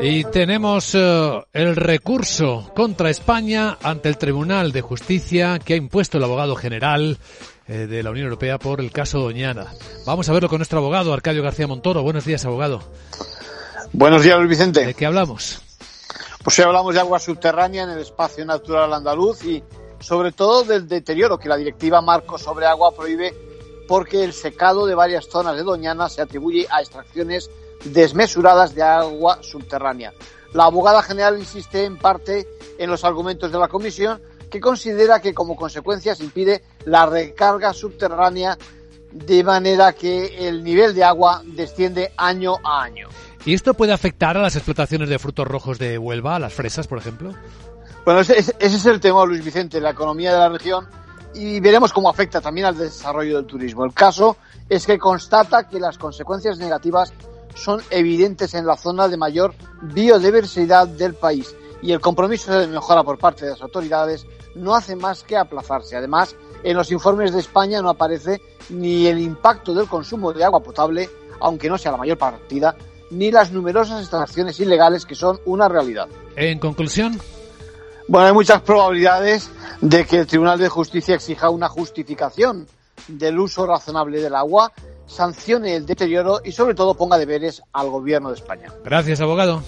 Y tenemos eh, el recurso contra España ante el Tribunal de Justicia que ha impuesto el abogado general eh, de la Unión Europea por el caso Doñana. Vamos a verlo con nuestro abogado, Arcadio García Montoro. Buenos días, abogado. Buenos días, Luis Vicente. ¿De qué hablamos? Pues hoy hablamos de agua subterránea en el espacio natural andaluz y sobre todo del deterioro que la directiva Marco sobre agua prohíbe porque el secado de varias zonas de Doñana se atribuye a extracciones desmesuradas de agua subterránea. La abogada general insiste en parte en los argumentos de la comisión que considera que como consecuencia se impide la recarga subterránea de manera que el nivel de agua desciende año a año. ¿Y esto puede afectar a las explotaciones de frutos rojos de Huelva, a las fresas, por ejemplo? Bueno, ese, ese es el tema, Luis Vicente, la economía de la región y veremos cómo afecta también al desarrollo del turismo. El caso es que constata que las consecuencias negativas son evidentes en la zona de mayor biodiversidad del país y el compromiso de mejora por parte de las autoridades no hace más que aplazarse. Además, en los informes de España no aparece ni el impacto del consumo de agua potable, aunque no sea la mayor partida, ni las numerosas extracciones ilegales que son una realidad. En conclusión. Bueno, hay muchas probabilidades de que el Tribunal de Justicia exija una justificación del uso razonable del agua, sancione el deterioro y sobre todo ponga deberes al gobierno de España. Gracias, abogado.